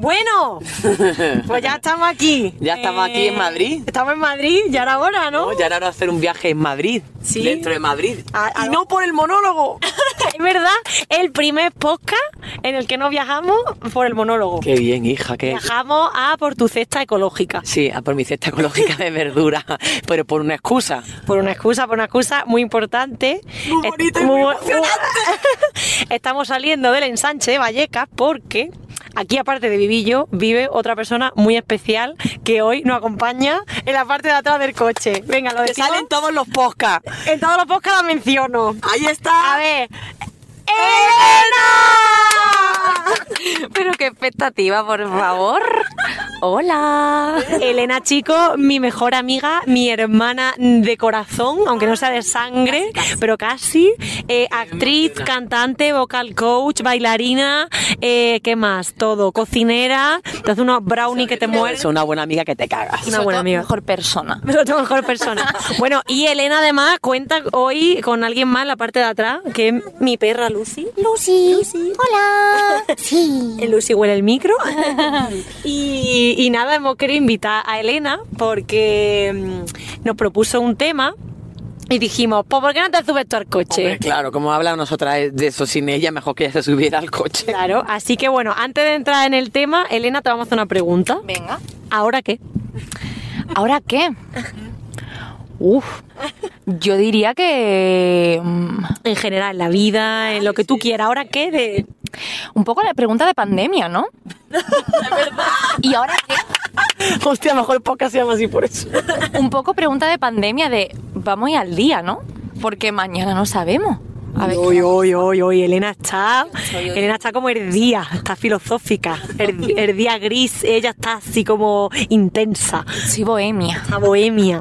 Bueno, pues ya estamos aquí. Ya estamos aquí en Madrid. Estamos en Madrid, ya era hora, ¿no? No, ya era hora de hacer un viaje en Madrid. Sí. Dentro de Madrid. A- a- y no por el monólogo. es verdad, el primer podcast en el que no viajamos por el monólogo. Qué bien, hija, qué. Viajamos a por tu cesta ecológica. Sí, a por mi cesta ecológica de verdura, pero por una excusa. Por una excusa, por una excusa muy importante. Muy bonita y muy emocionante. Estamos saliendo del ensanche de Vallecas porque aquí, aparte de Vivillo, vive otra persona muy especial que hoy nos acompaña en la parte de atrás del coche. Venga, lo decimos. salen todos los podcasts. En todos los podcasts la menciono. Ahí está. A ver. ¡Elena! Pero qué expectativa, por favor. Hola. Elena Chico, mi mejor amiga, mi hermana de corazón, aunque no sea de sangre, pero casi. Eh, actriz, cantante, vocal coach, bailarina, eh, ¿qué más? Todo. Cocinera, te hace unos brownies que te mueren. Es una buena amiga que te cagas. Una buena amiga. Mejor persona. Mejor persona. Bueno, y Elena además cuenta hoy con alguien más en la parte de atrás, que es mi perra Lucy. Lucy. Hola. Sí. El Lucy huele el micro. y, y nada, hemos querido invitar a Elena porque mm, nos propuso un tema y dijimos, pues ¿por qué no te subes tú al coche? Hombre, claro, como habla nosotras de eso sin ella, mejor que ella se subiera al coche. Claro, así que bueno, antes de entrar en el tema, Elena, te vamos a hacer una pregunta. Venga. ¿Ahora qué? ¿Ahora qué? Uf. Yo diría que. mm, En general, en la vida, en lo que tú quieras. ¿Ahora qué? De... Un poco la pregunta de pandemia, ¿no? ¿Y ahora qué? Hostia, mejor el podcast se llama así por eso. Un poco pregunta de pandemia de. Vamos a ir al día, ¿no? Porque mañana no sabemos. A ver. Hoy, hoy, hoy, hoy, Elena está, Soy. Elena está como herdía, está filosófica, her- herdía gris, ella está así como intensa, Soy bohemia. está bohemia.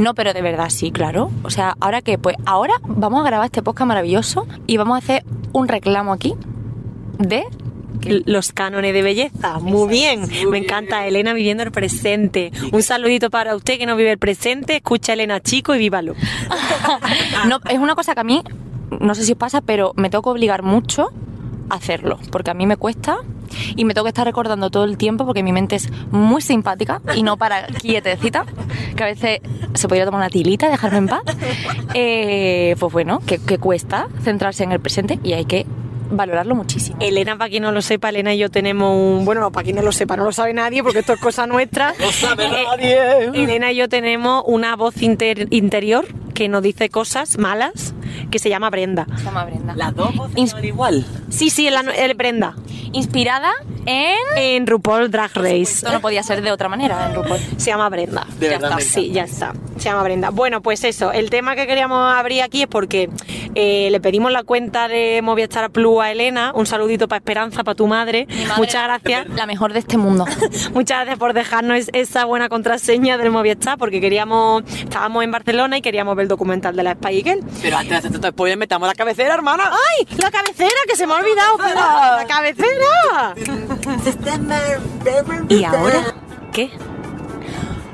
No, pero de verdad sí, claro. O sea, ¿ahora qué? Pues ahora vamos a grabar este podcast maravilloso y vamos a hacer un reclamo aquí de Los cánones de belleza, muy bien, me encanta Elena viviendo el presente. Un saludito para usted que no vive el presente, escucha a Elena Chico y vívalo. no, es una cosa que a mí, no sé si os pasa, pero me tengo que obligar mucho a hacerlo, porque a mí me cuesta y me tengo que estar recordando todo el tiempo porque mi mente es muy simpática y no para quietecita, que a veces se podría tomar una tilita, dejarme en paz. Eh, pues bueno, que, que cuesta centrarse en el presente y hay que valorarlo muchísimo. Elena, para quien no lo sepa, Elena y yo tenemos un... Bueno, para quien no lo sepa, no lo sabe nadie porque esto es cosa nuestra. No sabe Eh, nadie. Elena y yo tenemos una voz inter- interior que nos dice cosas malas que se llama Brenda. Se llama Brenda. Las dos voces Ins- igual. Sí, sí, el, el Brenda. Inspirada en... En RuPaul Drag Race. Esto no podía ser de otra manera en RuPaul. Se llama Brenda. De ya verdad, está. Sí, ya está. Se llama Brenda. Bueno, pues eso. El tema que queríamos abrir aquí es porque eh, le pedimos la cuenta de Movistar Plus a Elena. Un saludito para Esperanza, para tu madre. Muchas gracias. La mejor de este mundo. Muchas gracias por dejarnos es- esa buena contraseña del Movistar porque queríamos, estábamos en Barcelona y queríamos ver el documental de la Spy Girl. Pero antes de hacer tanto spoiler, metamos la cabecera, hermana. ¡Ay! ¡La cabecera! ¡Que se me ha olvidado! ¡La cabecera! ¿Y ahora qué?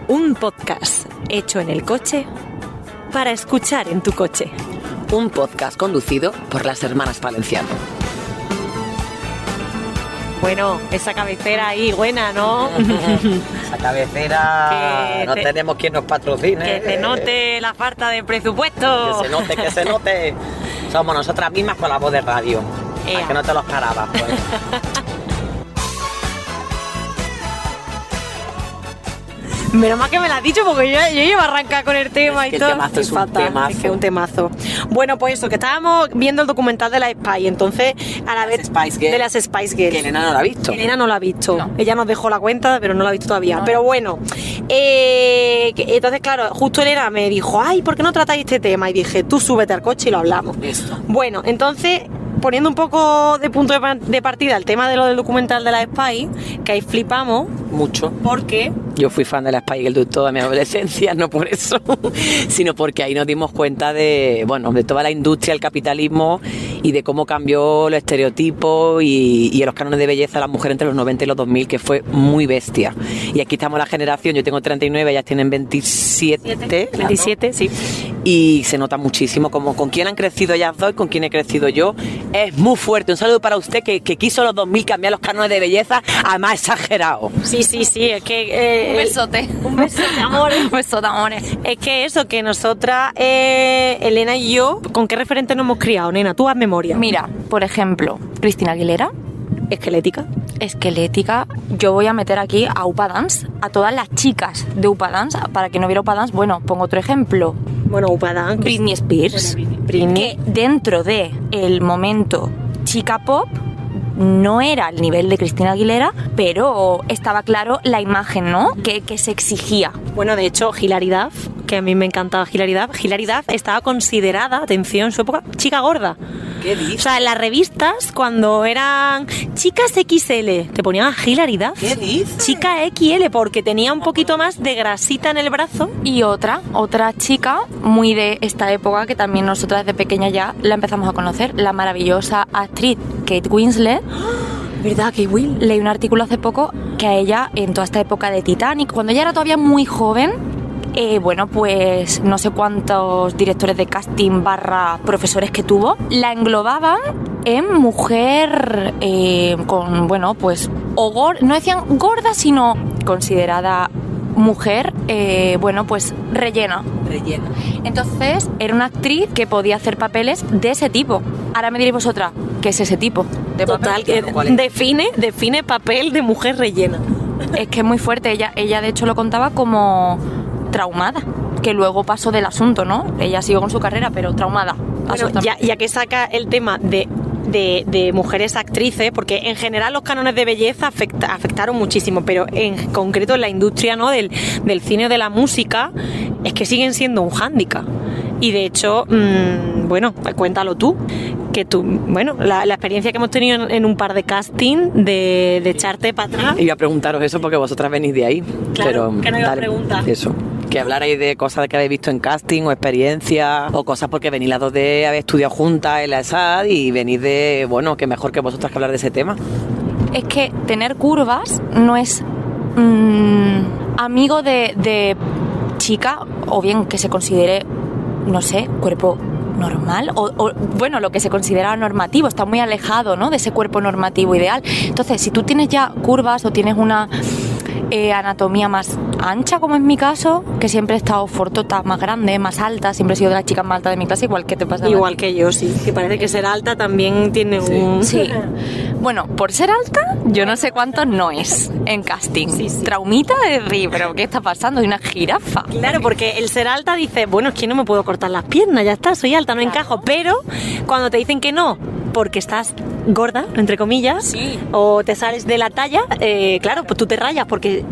Un podcast hecho en el coche para escuchar en tu coche. Un podcast conducido por las hermanas Valenciano. Bueno, esa cabecera ahí buena, ¿no? Esa cabecera. Que no te- tenemos quien nos patrocine. que se note la falta de presupuesto. Que se note, que se note. Somos nosotras mismas con la voz de radio. Ea. Para que no te los carabas. Pues. Menos mal que me lo has dicho porque yo, yo iba a arrancar con el tema Es y que el todo. temazo es un temazo. Es que un temazo. Bueno, pues eso, que estábamos viendo el documental de la Spy, entonces a la vez Spice de las Spice Girls. que Elena no la ha visto. Elena no la ha visto. No. Ella nos dejó la cuenta, pero no la ha visto todavía. No. Pero bueno, eh, entonces claro, justo Elena me dijo, ay, ¿por qué no tratáis este tema? Y dije, tú súbete al coche y lo hablamos. Listo. Bueno, entonces, poniendo un poco de punto de, pa- de partida el tema de lo del documental de la Spy, que ahí flipamos, Mucho. porque Yo fui fan de la Spy Girl toda mi adolescencia, no por eso, sino porque ahí nos dimos cuenta de, bueno, de toda la industria, el capitalismo y de cómo cambió los estereotipos y, y los cánones de belleza de las mujeres entre los 90 y los 2000, que fue muy bestia. Y aquí estamos la generación, yo tengo 39, ellas tienen 27. las dos. 27, sí. Y se nota muchísimo como con quién han crecido ellas dos y con quién he crecido yo. Es muy fuerte. Un saludo para usted que, que quiso los 2000 cambiar los cánones de belleza a más exagerado. Sí, sí, sí, es que... eh, Un besote. Un besote, amores. Un besote, amores. Es que eso, que nosotras, eh, Elena y yo, ¿con qué referente nos hemos criado, nena? Tú haz memoria. Mira, por ejemplo, Cristina Aguilera, Esquelética. esquelética. Yo voy a meter aquí a Upa Dance, a todas las chicas de Upa Dance. Para que no viera Upa Dance, bueno, pongo otro ejemplo. Bueno, Upadán. Britney Spears. Britney. Que dentro de el momento chica pop no era el nivel de Cristina Aguilera, pero estaba claro la imagen, ¿no? Que, que se exigía. Bueno, de hecho, Hilary Duff, que a mí me encantaba Hilary Duff, Hilary Duff estaba considerada, atención, en su época, chica gorda. ¿Qué O dices? sea, en las revistas, cuando eran chicas XL, te ponían a Hilary Duff. ¿Qué dices? Chica XL, porque tenía un poquito más de grasita en el brazo. Y otra, otra chica muy de esta época que también nosotras desde pequeña ya la empezamos a conocer, la maravillosa actriz Kate Winslet. ¿Verdad que Will? Leí un artículo hace poco que a ella, en toda esta época de Titanic, cuando ella era todavía muy joven, eh, bueno, pues no sé cuántos directores de casting barra profesores que tuvo, la englobaban en mujer eh, con, bueno, pues, o gor- no decían gorda, sino considerada mujer, eh, bueno, pues rellena. Rellena. Entonces era una actriz que podía hacer papeles de ese tipo. Ahora me diréis vosotras, ¿qué es ese tipo? De Total, papel? que ¿Cuál es? define, define papel de mujer rellena. Es que es muy fuerte. Ella, ella de hecho lo contaba como traumada, que luego pasó del asunto, ¿no? Ella siguió con su carrera, pero traumada. Bueno, ya, ya que saca el tema de, de- de mujeres actrices, porque en general los cánones de belleza afecta- afectaron muchísimo, pero en concreto en la industria ¿no? del, del cine o de la música, es que siguen siendo un hándicap. Y de hecho, mm, bueno, cuéntalo tú, que tú, bueno, la, la experiencia que hemos tenido en, en un par de casting de, de echarte para atrás. Iba a preguntaros eso porque vosotras venís de ahí. Claro, pero que no iba a preguntar. Eso. Que hablarais de cosas que habéis visto en casting o experiencias o cosas porque venís las dos de haber estudiado juntas en la ESAD y venís de, bueno, que mejor que vosotras que hablar de ese tema. Es que tener curvas no es mm, amigo de, de chica, o bien que se considere, no sé, cuerpo normal o, o, bueno lo que se considera normativo está muy alejado ¿no? de ese cuerpo normativo ideal entonces si tú tienes ya curvas o tienes una eh, anatomía más ancha como es mi caso que siempre he estado fortota más grande más alta siempre he sido de las chicas más altas de mi clase igual que te pasa. Igual que yo, sí. Que parece que ser alta también tiene un... Sí. Bueno, por ser alta, yo no sé cuánto no es en casting. Sí, sí. Traumita de ri, pero ¿qué está pasando? Hay una jirafa. Claro, porque el ser alta dice, bueno, es que no me puedo cortar las piernas, ya está, soy alta, no encajo. Pero cuando te dicen que no, porque estás gorda, entre comillas, Sí. o te sales de la talla, eh, claro, pues tú te rayas, porque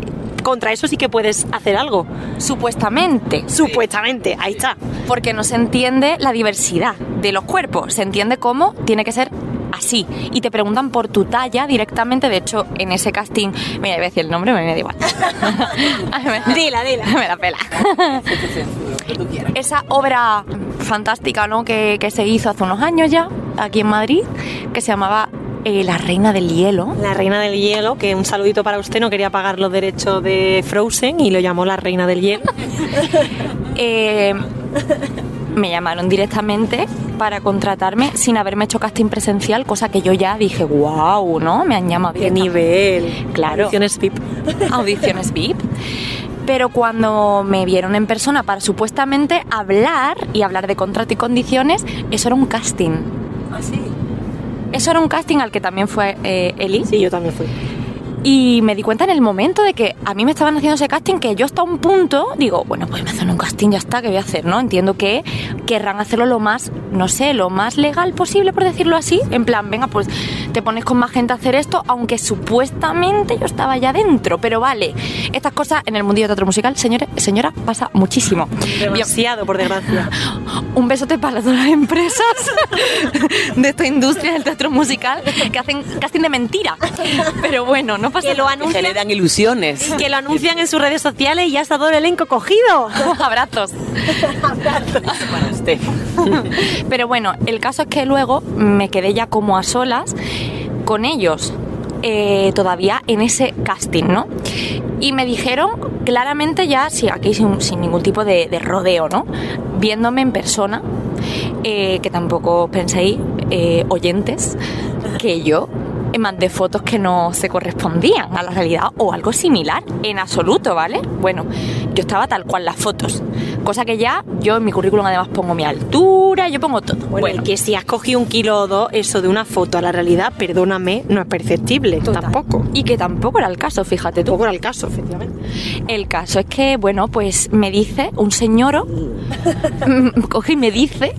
contra eso sí que puedes hacer algo. Supuestamente. Supuestamente, ahí está. Porque no se entiende la diversidad de los cuerpos. Se entiende cómo tiene que ser así. Y te preguntan por tu talla directamente. De hecho, en ese casting. Mira, iba a decir el nombre, me da igual. Dila, dila. me la pela. Esa obra fantástica ¿no? que, que se hizo hace unos años ya, aquí en Madrid, que se llamaba eh, La Reina del Hielo. La reina del hielo, que un saludito para usted, no quería pagar los derechos de Frozen y lo llamó la reina del hielo. Eh, me llamaron directamente para contratarme sin haberme hecho casting presencial, cosa que yo ya dije, wow, ¿no? Me han llamado ¡Qué directamente. nivel! Claro. Ediciones VIP. audiciones VIP. Pero cuando me vieron en persona para supuestamente hablar y hablar de contrato y condiciones, eso era un casting. ¿Ah, sí? Eso era un casting al que también fue eh, Eli. Sí, yo también fui. Y me di cuenta en el momento de que a mí me estaban haciendo ese casting que yo hasta un punto digo, bueno, pues me hacen un casting, ya está, ¿qué voy a hacer? ¿no? Entiendo que querrán hacerlo lo más, no sé, lo más legal posible, por decirlo así. En plan, venga, pues te pones con más gente a hacer esto, aunque supuestamente yo estaba ya dentro. Pero vale, estas cosas en el mundillo de teatro musical, señores, señora, pasa muchísimo. Demasiado, por desgracia. un besote para todas las empresas de esta industria del teatro musical que hacen casting de mentira. Pero bueno, no pasa Que lo nada. Que le anuncian, dan ilusiones. que lo anuncian en sus redes sociales y ya está todo el elenco cogido. Abrazos. Para usted. Pero bueno, el caso es que luego me quedé ya como a solas con ellos. eh, todavía en ese casting, ¿no? Y me dijeron claramente ya, sí, aquí sin, sin ningún tipo de, de rodeo, ¿no? Viéndome en persona, eh, que tampoco os penséis, eh, oyentes, que yo mandé fotos que no se correspondían a la realidad o algo similar, en absoluto, ¿vale? Bueno, yo estaba tal cual las fotos, cosa que ya yo en mi currículum además pongo mi altura, yo pongo todo. Bueno, y que si has cogido un kilo o dos, eso de una foto a la realidad, perdóname, no es perceptible. Total. Tampoco. Y que tampoco era el caso, fíjate tú. Tampoco era el caso, efectivamente. El caso es que, bueno, pues me dice un señor, coge y me dice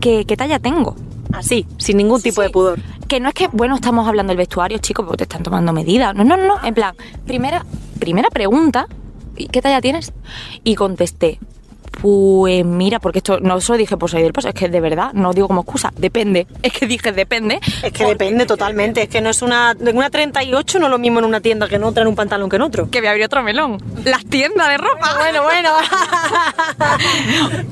que qué talla tengo. Así, sin ningún tipo Sí. de pudor. Que no es que, bueno, estamos hablando del vestuario, chicos, porque te están tomando medidas. No, no, no. En plan, primera, primera pregunta, ¿y ¿qué talla tienes? Y contesté, pues mira, porque esto no solo dije por salir del paso, es que de verdad, no digo como excusa, depende. Es que dije depende. Es que depende totalmente. Es que no es una. En una 38 no es lo mismo en una tienda que en otra, en un pantalón que en otro. Que me abrió otro melón. Las tiendas de ropa. Bueno, bueno.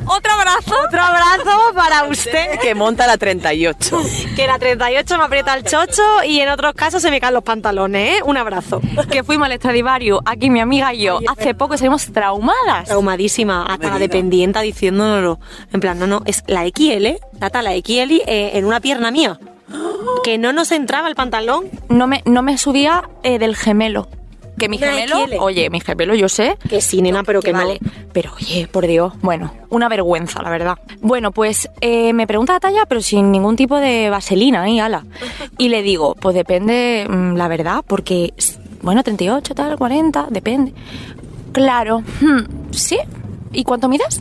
Otro abrazo. Otro abrazo para usted. Que monta la 38. Que la 38 me aprieta el chocho y en otros casos se me caen los pantalones, ¿eh? Un abrazo. Que fuimos al Stradivarius, aquí mi amiga y yo, hace poco salimos traumadas. Traumadísima, hasta la me digas. dependienta diciéndonoslo. En plan, no, no, es la XL, data la XL eh, en una pierna mía. Que no nos entraba el pantalón. no me, no me subía eh, del gemelo. Que mi Una gemelo, XL. oye, mi gemelo yo sé. Que sí, nena, pero que, vale. no. Pero oye, por Dios, bueno, una vergüenza, la verdad. Bueno, pues eh, me pregunta la talla, pero sin ningún tipo de vaselina, ¿eh? Ala. Y le digo, pues depende, mm, la verdad, porque, bueno, 38, tal, 40, depende. Claro, hmm, ¿sí? ¿Y cuánto mides?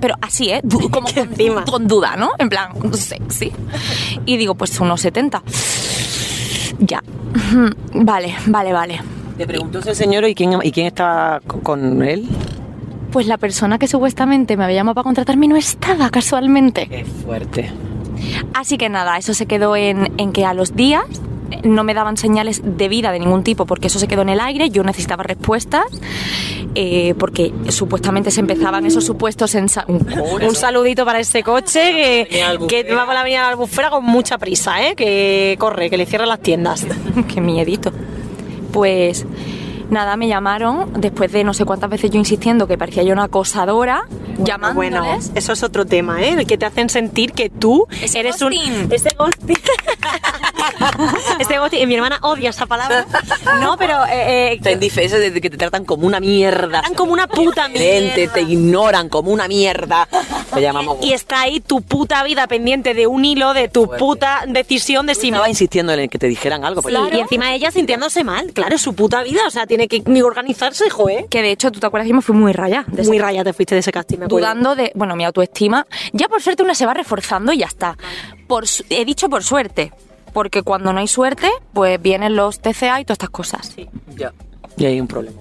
Pero así, ¿eh? Du- Como con, encima. con duda, ¿no? En plan, sexy. Y digo, pues unos 70. Ya. Vale, vale, vale. Le preguntó ese señor y quién, y quién estaba con- él. Pues la persona que supuestamente me había llamado para contratarme no estaba casualmente. Qué fuerte. Así que nada, eso se quedó en, en que a los días no me daban señales de vida de ningún tipo porque eso se quedó en el aire, yo necesitaba respuestas eh, porque supuestamente se empezaban esos supuestos en... Un saludito para este coche que, que va por la avenida de la albufera con mucha prisa, ¿eh? Que corre, que le cierran las tiendas. Qué miedito. Pues nada, me llamaron después de no sé cuántas veces yo insistiendo que parecía yo una acosadora, Bueno, llamándoles. eso es otro tema, ¿eh? El que te hacen sentir que tú Ese eres ghosting. un... Ese ghosting. Ese ghosting. Y mi hermana odia esa palabra. No, pero... Eh, eh, Te indiferencia de que te tratan como una mierda. Tratan como una puta mierda. Te ignoran como una mierda. Te llamamos. y está ahí tu puta vida pendiente de un hilo de tu puta decisión de si estaba insistiendo en el que te dijeran algo. pues, Y encima ella sintiéndose mal, claro, es su puta vida, o sea, tiene que ni organizarse, joder. Que de hecho, tú te acuerdas que me fui muy raya. de Muy raya te fuiste de ese casting, me acuerdo. dudando de, bueno, mi autoestima. Ya por suerte una se va reforzando y ya está. Por, he dicho por suerte, porque cuando no hay suerte, pues vienen los TCA y todas estas cosas. Ya. Y hay un problema.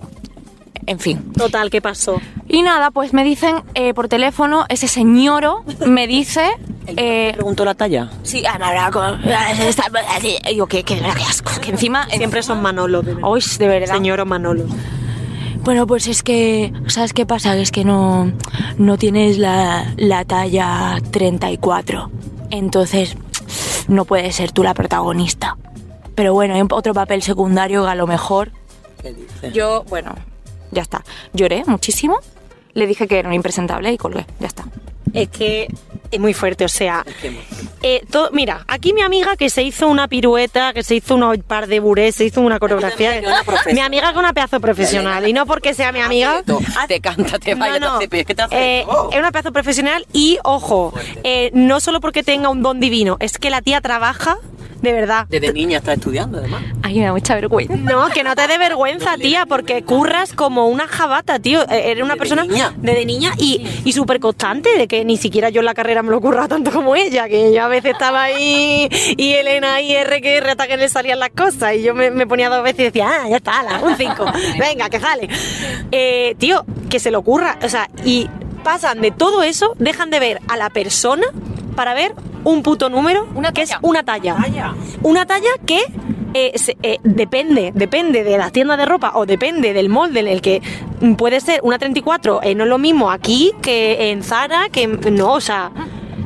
En fin. Total, ¿qué pasó? Y nada, pues me dicen eh, por teléfono, ese señoro me dice... eh, ¿Preguntó la talla? sí, ah, me. Y yo, qué, qué, asco. Que encima... Siempre son Manolos, de verdad. Uy, de verdad. Señor o Manolos. Bueno, pues es que, ¿sabes qué pasa? Es que no, no tienes la, la talla 34. Entonces, no puedes ser tú la protagonista. Pero bueno, hay otro papel secundario que a lo mejor... ¿Qué dice? Yo, bueno, ya está. Lloré muchísimo. Le dije que era un impresentable y colgué. Ya está. Es que es muy fuerte, o sea... eh, todo- mira, aquí mi amiga que se hizo una pirueta, que se hizo un par de burés, se hizo una coreografía. una mi amiga es una pedazo profesional y no porque sea mi amiga. Te canta, te baila, No, no. te hace... ¿Qué te hace? Eh, es una pedazo profesional y, ojo, eh, no solo porque tenga un don divino, es que la tía trabaja de verdad. Desde niña está estudiando, además. Ay, me da mucha vergüenza. No, que no te dé vergüenza, tía, porque curras como una jabata, tío. Eh, Eres una Desde persona niña. desde niña y, y súper constante, de que ni siquiera yo en la carrera me lo curraba tanto como ella, que yo a veces estaba ahí y Elena y R que R hasta que le salían las cosas y yo me, me ponía dos veces y decía, ah, ya está, ala, un 5, venga, que sale. Eh, tío, que se lo ocurra, o sea, y pasan de todo eso, dejan de ver a la persona para ver un puto número, Una que es una talla. Una talla que eh, se- eh, depende, depende de las tiendas de ropa o depende del molde en el que puede ser una 34, eh, no es lo mismo aquí que en Zara, que no, o sea,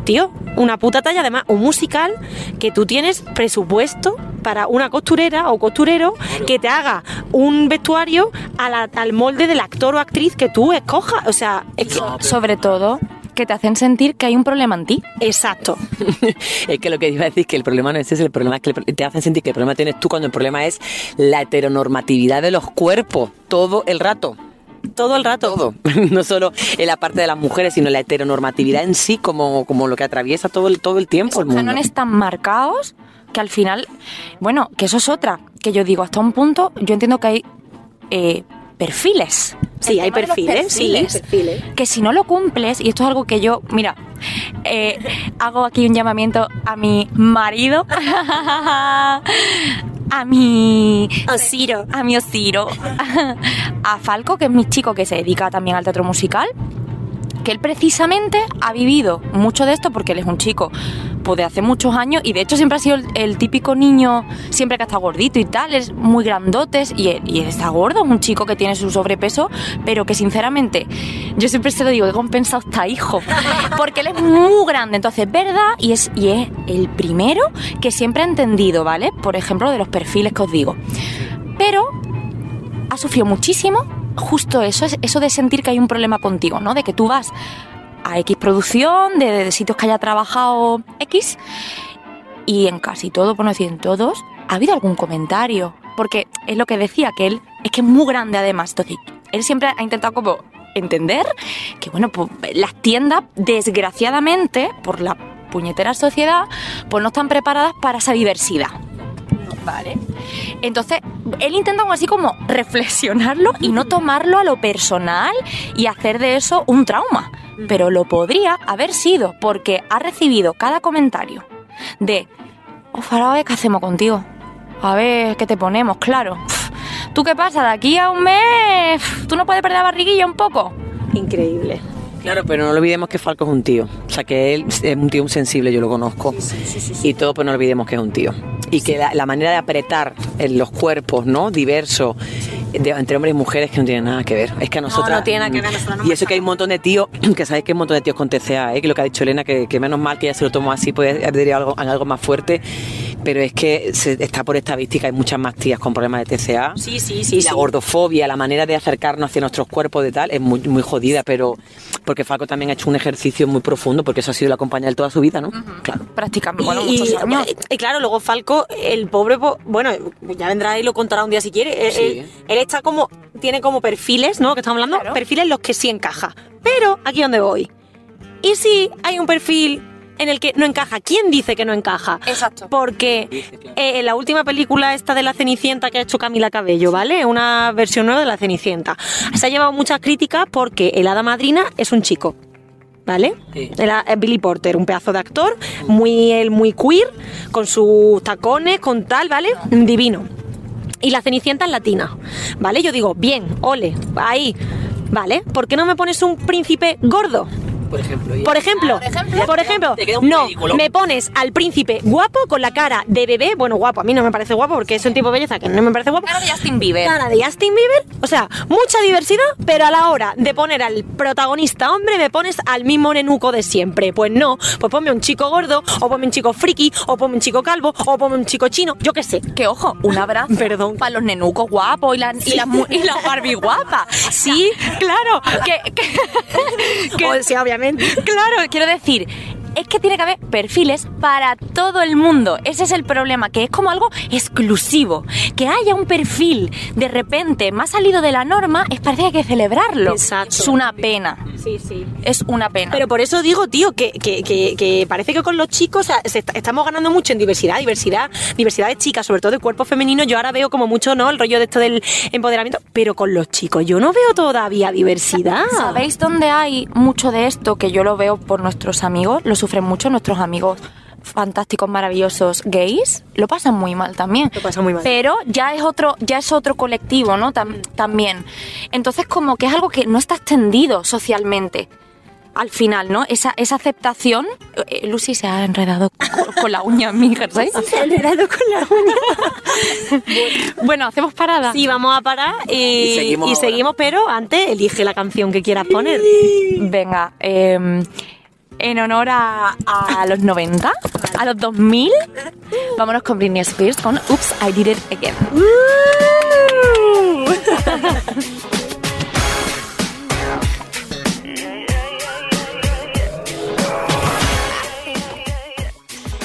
tío, una puta talla, además un musical que tú tienes presupuesto para una costurera o costurero que te haga un vestuario a la- al molde del actor o actriz que tú escojas. O sea, es que- Sobre todo, que te hacen sentir que hay un problema en ti. exacto. es que lo que iba a decir es que el problema no es ese, el problema es que te hacen sentir que el problema tienes tú cuando el problema es la heteronormatividad de los cuerpos todo el rato. Todo el rato. Todo. No solo en la parte de las mujeres, sino la heteronormatividad en sí como, como lo que atraviesa todo el, todo el tiempo el Esos mundo. cánones tan marcados que al final, bueno, que eso es otra, que yo digo, hasta un punto, yo entiendo que hay eh, perfiles. Sí, El hay los perfiles, sí, perfiles. Que si no lo cumples, y esto es algo que yo, mira, eh, hago aquí un llamamiento a mi marido, a mi Osiro. a mi Osiro, a Falco, que es mi chico que se dedica también al teatro musical, que él precisamente ha vivido mucho de esto porque él es un chico pues de hace muchos años y de hecho siempre ha sido el, el típico niño, siempre que está gordito y tal, es muy grandotes y él, y él está gordo, es un chico que tiene su sobrepeso, pero que sinceramente yo siempre se lo digo, he compensado hasta hijo, porque él es muy grande, entonces verdad y es, y es el primero que siempre ha entendido, ¿vale? Por ejemplo, de los perfiles que os digo. Pero ha sufrido muchísimo justo eso, es eso de sentir que hay un problema contigo, ¿no? De que tú vas a X producción, de, de sitios que haya trabajado X, y en casi todo, por no decir en todos, ha habido algún comentario. Porque es lo que decía, que él es que es muy grande además. Entonces, él siempre ha intentado como entender que, bueno, pues las tiendas, desgraciadamente, por la puñetera sociedad, pues no están preparadas para esa diversidad. Vale. Entonces, él intenta así como reflexionarlo y no tomarlo a lo personal y hacer de eso un trauma. Pero lo podría haber sido porque ha recibido cada comentario de, oh, Faraón, ¿qué hacemos contigo? A ver, ¿qué te ponemos? Claro. ¿Tú qué pasa? De aquí a un mes, ¿tú no puedes perder la barriguilla un poco? Increíble. Claro, pero no olvidemos que Falco es un tío. O sea, que él es un tío sensible, yo lo conozco. Y todo, pero no olvidemos que es un tío. Y que la, la manera de apretar en los cuerpos, ¿no? Diversos, de- entre hombres y mujeres, que no tiene nada que ver. Es que a nosotros. no tiene nada que ver, nosotras no Y eso que hay un montón de tíos, que sabéis que hay un montón de tíos con TCA, ¿eh? Que lo que ha dicho Elena, que, que menos mal que ya se lo tomó así, puede haber algo, algo más fuerte. Pero es que se- está por estadística, hay muchas más tías con problemas de TCA. Sí, sí, Y sí. la gordofobia, la manera de acercarnos hacia nuestros cuerpos de tal, es muy, muy jodida, pero porque Falco también ha hecho un ejercicio muy profundo, porque eso ha sido la compañía de toda su vida, ¿no? Claro. Prácticamente, bueno, y, muchos años. y claro, luego Falco, el pobre, po- bueno, ya vendrá y lo contará un día si quiere. Él, Sí. él- él está como, tiene como perfiles, ¿no? Que estamos hablando, Claro. perfiles en los que sí encaja. Pero aquí donde voy. ¿Y si hay un perfil en el que no encaja? ¿Quién dice que no encaja? Exacto. Porque eh, en la última película esta de la Cenicienta que ha hecho Camila Cabello, ¿vale? Una versión nueva de la Cenicienta. Se ha llevado muchas críticas porque el hada madrina es un chico. ¿Vale? Sí. Era Billy Porter, un pedazo de actor, muy, él muy queer, con sus tacones, con tal, ¿vale? Divino. Y la Cenicienta es latina, ¿vale? Yo digo, bien, ole, ahí, ¿vale? ¿Por qué no me pones un príncipe gordo? Por ejemplo. Por ejemplo, por no, me pones al príncipe guapo con la cara de bebé, bueno, guapo, a mí no me parece guapo porque es un tipo de belleza que no me parece guapo. Cara de Justin Bieber. Cara de Justin Bieber, o sea, mucha diversidad, pero a la hora de poner al protagonista hombre me pones al mismo nenuco de siempre. Pues no, pues ponme un chico gordo, o ponme un chico friki, o ponme un chico calvo, o ponme un chico chino, yo qué sé. Que ojo, un abrazo Perdón. para los nenucos guapos y las y mu- y las Barbie guapas. Sí, claro. Que, que- que- O sea, obviamente. claro, quiero decir. Es que tiene que haber perfiles para todo el mundo. Ese es el problema, que es como algo exclusivo. Que haya un perfil de repente más salido de la norma, es parece que hay que celebrarlo. Exacto. Es una pena. Sí, sí. Es una pena. Pero por eso digo, tío, que, que, que, que parece que con los chicos se está- estamos ganando mucho en diversidad, diversidad, diversidad de chicas, sobre todo de cuerpo femenino. Yo ahora veo como mucho, ¿no? El rollo de esto del empoderamiento, pero con los chicos yo no veo todavía diversidad. ¿Sabéis dónde hay mucho de esto que yo lo veo por nuestros amigos? Lo sufren mucho nuestros amigos fantásticos, maravillosos gays. Lo pasan muy mal también. Lo pasan muy mal. Pero ya es otro, ya es otro colectivo, ¿no? Tam- también. Entonces, como que es algo que no está extendido socialmente. Al final, ¿no? Esa, esa aceptación. eh, Lucy se ha enredado con, con la uña en mi jersey. Se ha enredado con la uña. Bueno, hacemos parada. Sí, vamos a parar y, Y seguimos y seguimos, pero antes elige la canción que quieras poner. Venga, eh, en honor a, los 90, a los 2000, vámonos con Britney Spears con Oops, I Did It Again.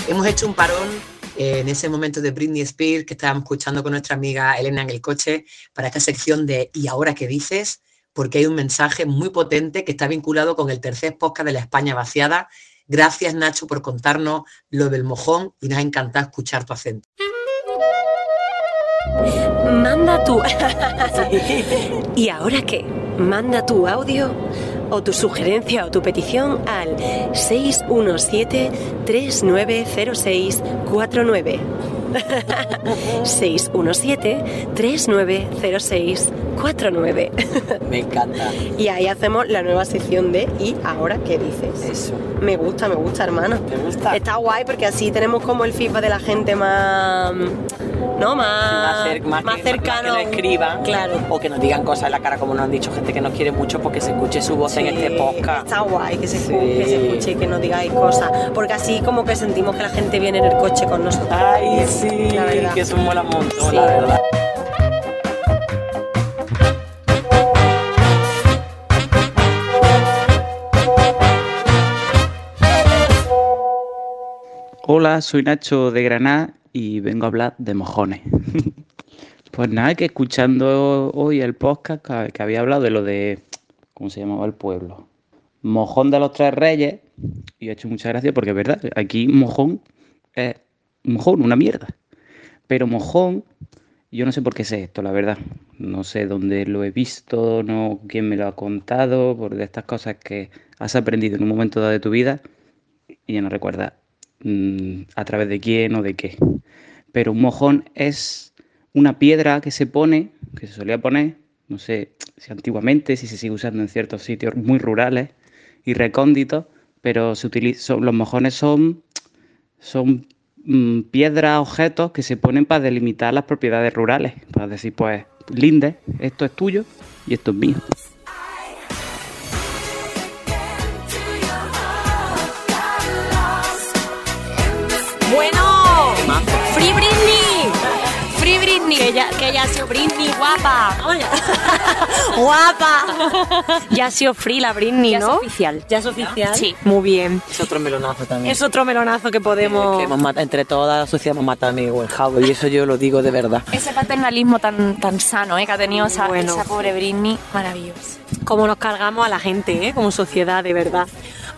Hemos hecho un parón eh, en ese momento de Britney Spears que estábamos escuchando con nuestra amiga Elena en el coche para esta sección de ¿Y ahora qué dices? Porque hay un mensaje muy potente que está vinculado con el tercer podcast de la España vaciada. Gracias Nacho por contarnos lo del mojón y nos ha encantado escuchar tu acento. Manda tu... ¿Y ahora qué? Manda tu audio o tu sugerencia o tu petición al 617-390649. 617-390649. Me encanta. Y ahí hacemos la nueva sección de ¿Y ahora qué dices? Eso. Me gusta, me gusta, hermano. ¿Te gusta? Está guay porque así tenemos como el feedback de la gente más... ¿No? Más, Más, cer- más que- cercano. más que lo escriban Claro. o que nos digan cosas en la cara como nos han dicho gente que nos quiere mucho porque se escuche su voz en este podcast. Está guay que se, Sí. que se escuche y que nos digáis cosas. Porque así como que sentimos que la gente viene en el coche con nosotros. Ay, sí, La verdad. que eso mola un montón, Sí. la verdad. Hola, soy Nacho de Granada y vengo a hablar de mojones. pues nada, que escuchando hoy el podcast que, que había hablado de lo de, ¿cómo se llamaba el pueblo? Mojón de los Tres Reyes. Y ha hecho mucha gracia porque es verdad, aquí mojón es mojón, una mierda. Pero mojón, yo no sé por qué sé esto, la verdad. No sé dónde lo he visto, no quién me lo ha contado, por estas cosas que has aprendido en un momento dado de tu vida y ya no recuerdas mm, a través de quién o de qué. Pero un mojón es una piedra que se pone, que se solía poner, no sé si antiguamente, si se sigue usando en ciertos sitios muy rurales y recónditos, pero se utiliza, los mojones son, son mm, piedras, objetos que se ponen para delimitar las propiedades rurales, para decir, pues, linde, esto es tuyo y esto es mío. Britney. Que ya, que ya ha sido Britney, guapa. guapa. Ya ha sido free la Britney, Ya es ¿no? oficial. Ya es oficial. Sí. Muy bien. Es otro melonazo también. Es otro melonazo que podemos... Que hemos matado- entre toda la sociedad hemos matado a mi Wenhouse y eso yo lo digo de verdad. Ese paternalismo tan, tan sano ¿eh? que ha tenido esa, Bueno. esa pobre Britney, maravilloso. Cómo nos cargamos a la gente, ¿eh? Como sociedad, de verdad.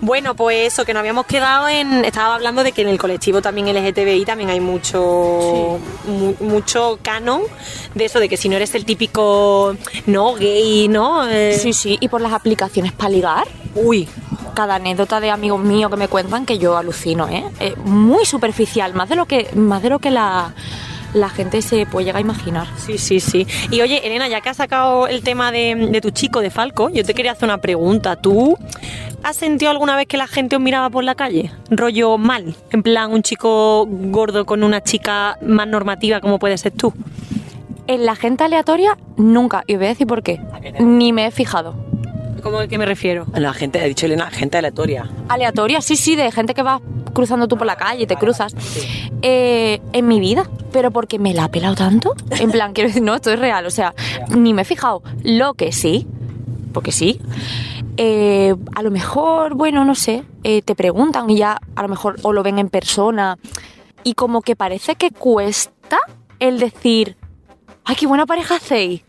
Bueno, pues eso, que nos habíamos quedado en... Estaba hablando de que en el colectivo también LGTBI también hay mucho... mu- mucho canon de eso, de que si no eres el típico... No, gay, ¿no? Eh, Sí, sí, y por las aplicaciones para ligar. Uy, Cada anécdota de amigos míos que me cuentan que yo alucino, ¿eh? Eh, muy superficial, más de lo que, más de lo que la, la gente se puede llegar a imaginar. Sí, sí, sí. Y oye, Elena, ya que has sacado el tema de, de tu chico, de Falco, yo te quería hacer una pregunta. ¿Tú has sentido alguna vez que la gente os miraba por la calle? Rollo mal. En plan, un chico gordo con una chica más normativa como puede ser tú. En la gente aleatoria, nunca. Y voy a decir por qué. Ni me he fijado. ¿Cómo a qué me refiero? La gente, ha dicho Elena, gente aleatoria. Aleatoria, sí, sí, de gente que va cruzando tú por la calle, te cruzas. Eh, en mi vida, pero porque me la ha pelado tanto. En plan, quiero decir, no, esto es real, o sea, ni me he fijado. Lo que sí, porque sí, eh, a lo mejor, bueno, no sé, eh, te preguntan y ya a lo mejor o lo ven en persona y como que parece que cuesta el decir, ay, qué buena pareja hacéis.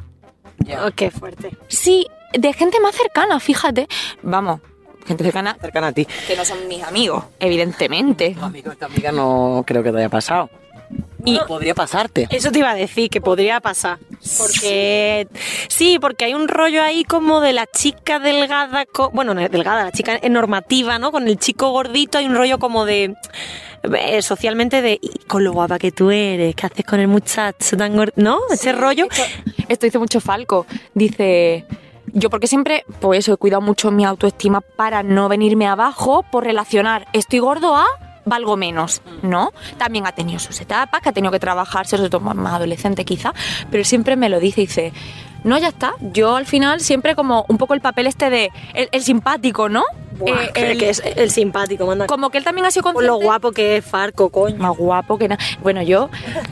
Oh, qué fuerte. Sí, de gente más cercana, fíjate. Vamos, gente cercana Cercana a ti. que no son mis amigos, evidentemente. Tu amigo, esta amiga no creo que te haya pasado. Y podría pasarte. Eso te iba a decir, que podría pasar. Porque. Sí, porque hay un rollo ahí como de la chica delgada. Bueno, no es delgada, la chica normativa, ¿no? Con el chico gordito hay un rollo como de. eh, socialmente de. "Y Con lo guapa que tú eres, ¿qué haces con el muchacho tan gordo? ¿No? Ese rollo. Esto dice mucho Falco. Dice, yo porque siempre, pues he cuidado mucho mi autoestima para no venirme abajo por relacionar estoy gordo a valgo menos, ¿no? También ha tenido sus etapas, que ha tenido que trabajar, sobre todo más adolescente quizá, pero siempre me lo dice, dice, no, ya está, yo al final siempre como un poco el papel este de el, el simpático, ¿no? Eh, que, el- que es el simpático, manda. como que él también ha sido Con consciente... lo guapo que es Farco, coño. Más guapo que nada. Bueno, yo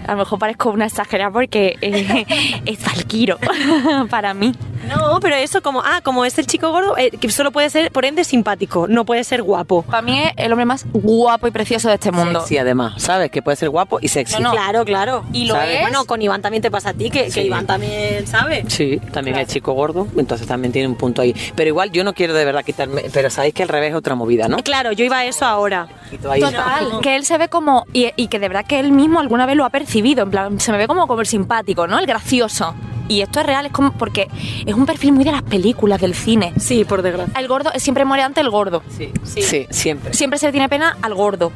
a lo mejor parezco una exagerada porque eh, es Valquiro para mí. No, pero eso como, ah, como es el chico gordo, eh, que solo puede ser, por ende, simpático, no puede ser guapo. Para mí es el hombre más guapo y precioso de este mundo. Sí, además, ¿sabes? Que puede ser guapo y sexy. No, no. Claro, claro. Y lo ¿Sabes? es. Bueno, con Iván también te pasa a ti, que, que Sí. Iván también sabe. Sí, también es chico gordo, entonces también tiene un punto ahí. Pero igual yo no quiero de verdad quitarme, pero sabéis que al revés es otra movida, ¿no? Claro, yo iba a eso ahora. Total, que él se ve como, y, y que de verdad que él mismo alguna vez lo ha percibido, en plan, se me ve como, como el simpático, ¿no? El gracioso. Y esto es real, es como porque es un perfil muy de las películas, del cine. Sí, por desgracia. El gordo siempre muere ante el gordo. Sí, sí, siempre. Siempre se le tiene pena al gordo.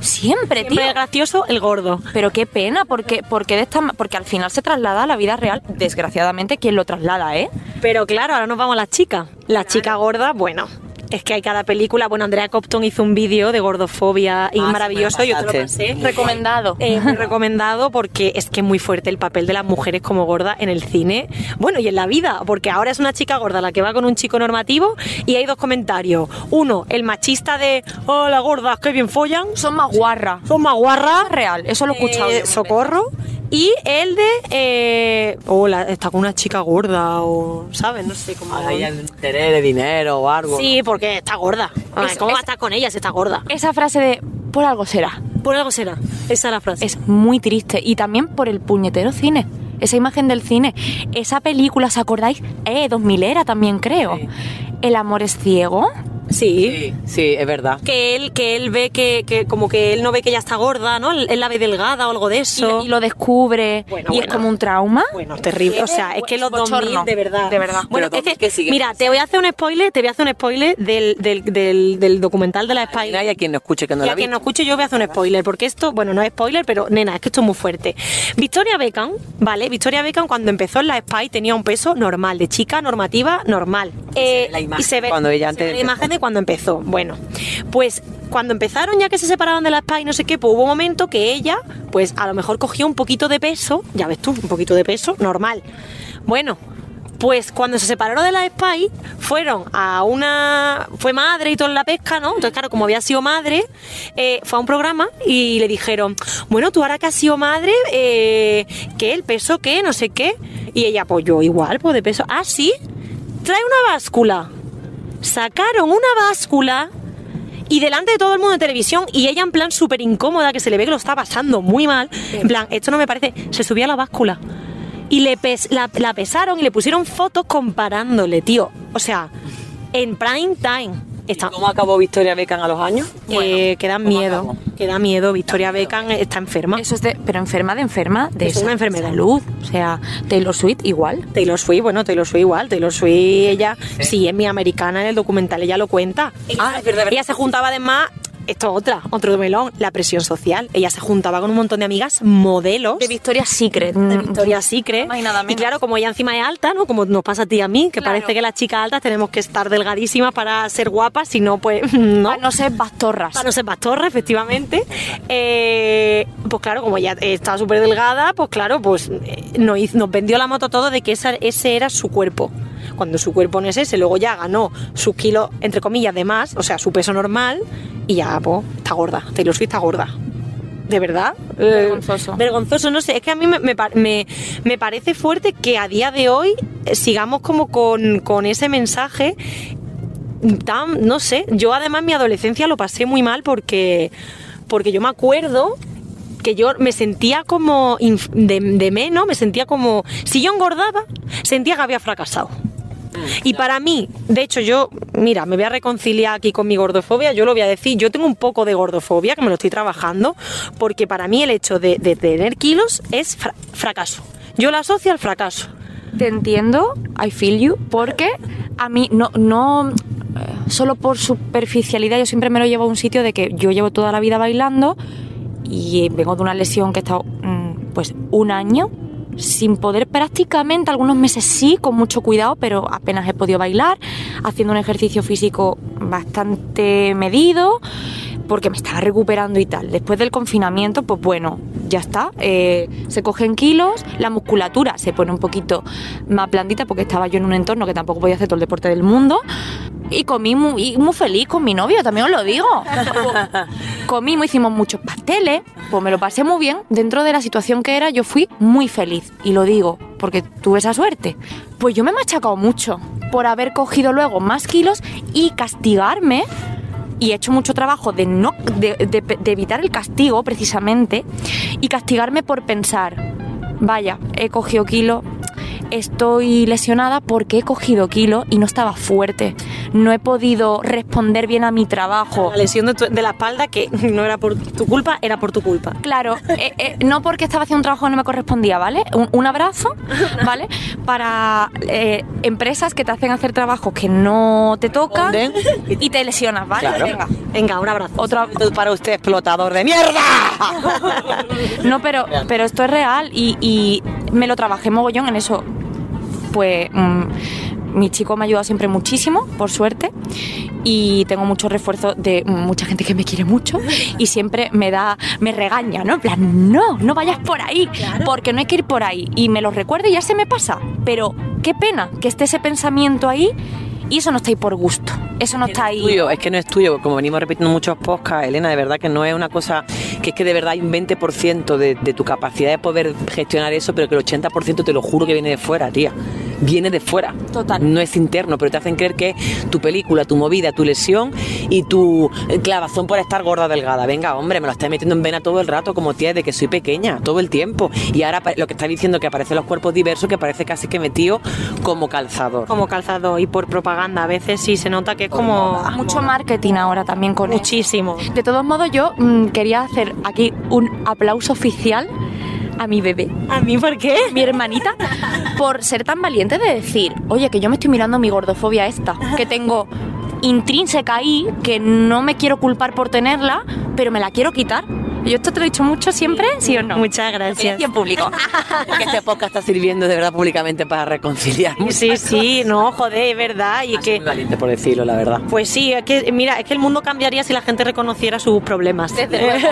Siempre, tío. Siempre el gracioso, el gordo. Pero qué pena, porque, porque, de esta, porque al final se traslada a la vida real. Desgraciadamente, quien lo traslada, ¿eh? Pero claro, ahora nos vamos a las chicas. La chica gorda, bueno. Es que hay cada película. Bueno, Andrea Copton hizo un vídeo de gordofobia y Ah, maravilloso. Yo te lo pasé. Recomendado. Eh, muy recomendado porque es que es muy fuerte el papel de las mujeres como gorda en el cine, bueno, y en la vida, porque ahora es una chica gorda la que va con un chico normativo y hay dos comentarios. Uno, el machista de, oh, las gordas, qué bien follan, Son más guarras. son más guarras. Real, eso lo he escuchado. Eh, socorro. Y el de, eh, hola, está con una chica gorda o, ¿sabes? No sé cómo. Ahí hay interés de dinero o algo. Sí, porque está gorda. Ay, Es- ¿Cómo va a es- estar con ella si está gorda? Esa frase de, por algo será. Por algo será. Esa es la frase. es muy triste. Y también por el puñetero cine. Esa imagen del cine. Esa película, ¿os acordáis? Eh, 2000 era también creo. Sí. El amor es ciego. Sí. Sí, sí, es verdad. que él que él ve que, que como que él no ve que ella está gorda, ¿no? Él, la ve delgada o algo de eso. y lo descubre. Bueno, y es como un trauma. Bueno, terrible. O sea, es que los Bochorno. 2000, de verdad. De verdad. Bueno, Pero es que, 2000 que sigue. mira, te voy a hacer un spoiler, te voy a hacer un spoiler del, del, del, del documental de la Spy. Y no a quien no escuche que no Y la a quien no escuche yo voy a hacer un spoiler, porque esto, bueno, no es spoiler, pero nena, es que esto es muy fuerte. Victoria Beckham, ¿vale? Victoria Beckham cuando empezó en la Spy tenía un peso normal, de chica normativa normal. Eh, ve la imagen y se ve, cuando ella se ve antes la imagen de cuando empezó. Bueno, pues cuando empezaron ya que se separaban de la Spy, no sé qué, pues hubo un momento que ella, pues a lo mejor cogió un poquito de peso, ya ves tú, un poquito de peso, normal. Bueno, pues cuando se separaron de la Spy, fueron a una. Fue madre y todo en la pesca, ¿no? Entonces, claro, como había sido madre, eh, fue a un programa y le dijeron: Bueno, tú ahora que has sido madre, eh, ¿qué? ¿El peso qué? No sé qué. Y ella, pues yo igual, pues de peso. Ah, sí, trae una báscula. Sacaron una báscula y delante de todo el mundo de televisión y ella en plan súper incómoda, que se le ve que lo está pasando muy mal. En plan, esto no me parece. Se subía a la báscula y le pes- la, la pesaron y le pusieron fotos comparándole, tío. O sea, en prime time. Está, ¿Cómo acabó Victoria Beckham a los años? eh, que da ¿cómo miedo, acabó? que da miedo. Victoria Beckham está enferma. Eso es de, pero enferma de enferma de Es una enfermedad. salud. O sea, Taylor Swift igual. Taylor Swift, bueno, Taylor Swift igual. Taylor Swift, ella, sí, es mi americana en el documental, ella lo cuenta. Ah, es verdad, Ella se juntaba además, esto es otra, otro melón, la presión social. Ella se juntaba con un montón de amigas modelos. De Victoria's Secret. de Victoria's Secret. Más y nada y menos. claro, como ella encima es alta, ¿no? Como nos pasa a ti y a mí, que Claro. parece que las chicas altas tenemos que estar delgadísimas para ser guapas, si no, pues no. Para no ser bastorras. Para no ser pastorra, efectivamente. Eh, pues claro, como ella estaba súper delgada, pues claro, pues eh, nos vendió la moto todo de que esa- ese era su cuerpo. Cuando su cuerpo no es ese, luego ya ganó sus kilos, entre comillas, de más, o sea, su peso normal, y ya, pues, está gorda. Taylor Swift está gorda. ¿De verdad? Eh, Vergonzoso. vergonzoso, no sé. Es que a mí me, me me- me parece fuerte que a día de hoy eh, sigamos como con, con ese mensaje tan, no sé, yo además mi adolescencia lo pasé muy mal porque, porque yo me acuerdo que yo me sentía como de, de menos, me sentía como, si yo engordaba, sentía que había fracasado. Y para mí, de hecho yo, mira, me voy a reconciliar aquí con mi gordofobia, yo lo voy a decir, yo tengo un poco de gordofobia, que me lo estoy trabajando, porque para mí el hecho de, tener kilos es fra- fracaso. Yo lo asocio al fracaso. Te entiendo, I feel you, porque a mí no, no, eh, solo por superficialidad, yo siempre me lo llevo a un sitio de que yo llevo toda la vida bailando y vengo de una lesión que he estado mm, pues un año sin poder prácticamente, algunos meses sí, con mucho cuidado, pero apenas he podido bailar, haciendo un ejercicio físico bastante medido, porque me estaba recuperando y tal. Después del confinamiento, pues bueno, ya está, eh, se cogen kilos, la musculatura se pone un poquito más blandita, porque estaba yo en un entorno que tampoco podía hacer todo el deporte del mundo, Y comí muy, muy feliz con mi novio, también os lo digo. Comimos, hicimos muchos pasteles, pues me lo pasé muy bien. Dentro de la situación que era, yo fui muy feliz. Y lo digo, porque tuve esa suerte. Pues yo me he machacado mucho por haber cogido luego más kilos y castigarme. Y he hecho mucho trabajo de, no, de, de- de evitar el castigo, precisamente, y castigarme por pensar, vaya, he cogido kilo, estoy lesionada porque he cogido kilo y no estaba fuerte. No he podido responder bien a mi trabajo. La lesión de, tu- de la espalda que no era por tu culpa, era por tu culpa. Claro, eh, eh, no porque estaba haciendo un trabajo que no me correspondía, ¿vale? Un, un abrazo, ¿vale? Para eh, empresas que te hacen hacer trabajos que no te tocan y te lesionas, ¿vale? Claro. Venga. Venga, un abrazo. Es para usted, explotador de mierda. No, pero, pero esto es real y, y me lo trabajé mogollón en eso. Pues mm, mi chico me ha ayudado siempre muchísimo, por suerte, y tengo mucho refuerzo de mucha gente que me quiere mucho y siempre me da, me regaña, ¿no? En plan, no, no vayas por ahí, porque no hay que ir por ahí. Y me lo recuerda y ya se me pasa. Pero qué pena que esté ese pensamiento ahí y eso no está ahí por gusto. Eso no está ahí. tuyo, es que no es tuyo, como venimos repitiendo en muchos podcasts, Elena, de verdad que no es una cosa, que es que de verdad hay un 20% de, de tu capacidad de poder gestionar eso, pero que el 80% te lo juro que viene de fuera, tía. Viene de fuera. Total. No es interno, pero te hacen creer que tu película, tu movida, tu lesión y tu eh, clavazón por estar gorda delgada. Venga, hombre, me lo estás metiendo en vena todo el rato, como tía, de que soy pequeña, todo el tiempo. Y ahora lo que está diciendo que aparecen los cuerpos diversos, que parece casi que metido como calzador. Como calzado y por propaganda. A veces sí se nota que es como Mucho marketing ahora también con eso. muchísimo. De todos modos, yo mm, quería hacer aquí un aplauso oficial a mi bebé, ¿A mí por qué? mi hermanita, por ser tan valiente de decir, oye, que yo me estoy mirando mi gordofobia esta, que tengo intrínseca ahí, que no me quiero culpar por tenerla, pero me la quiero quitar. Yo esto te lo he dicho mucho siempre, ¿sí o no? Muchas gracias. Y en público. que este podcast está sirviendo de verdad públicamente para reconciliarnos. Sí, sí, no, joder, es verdad. Y Has sido que, muy valiente por decirlo, la verdad. pues sí, es que, mira, es que el mundo cambiaría si la gente reconociera sus problemas.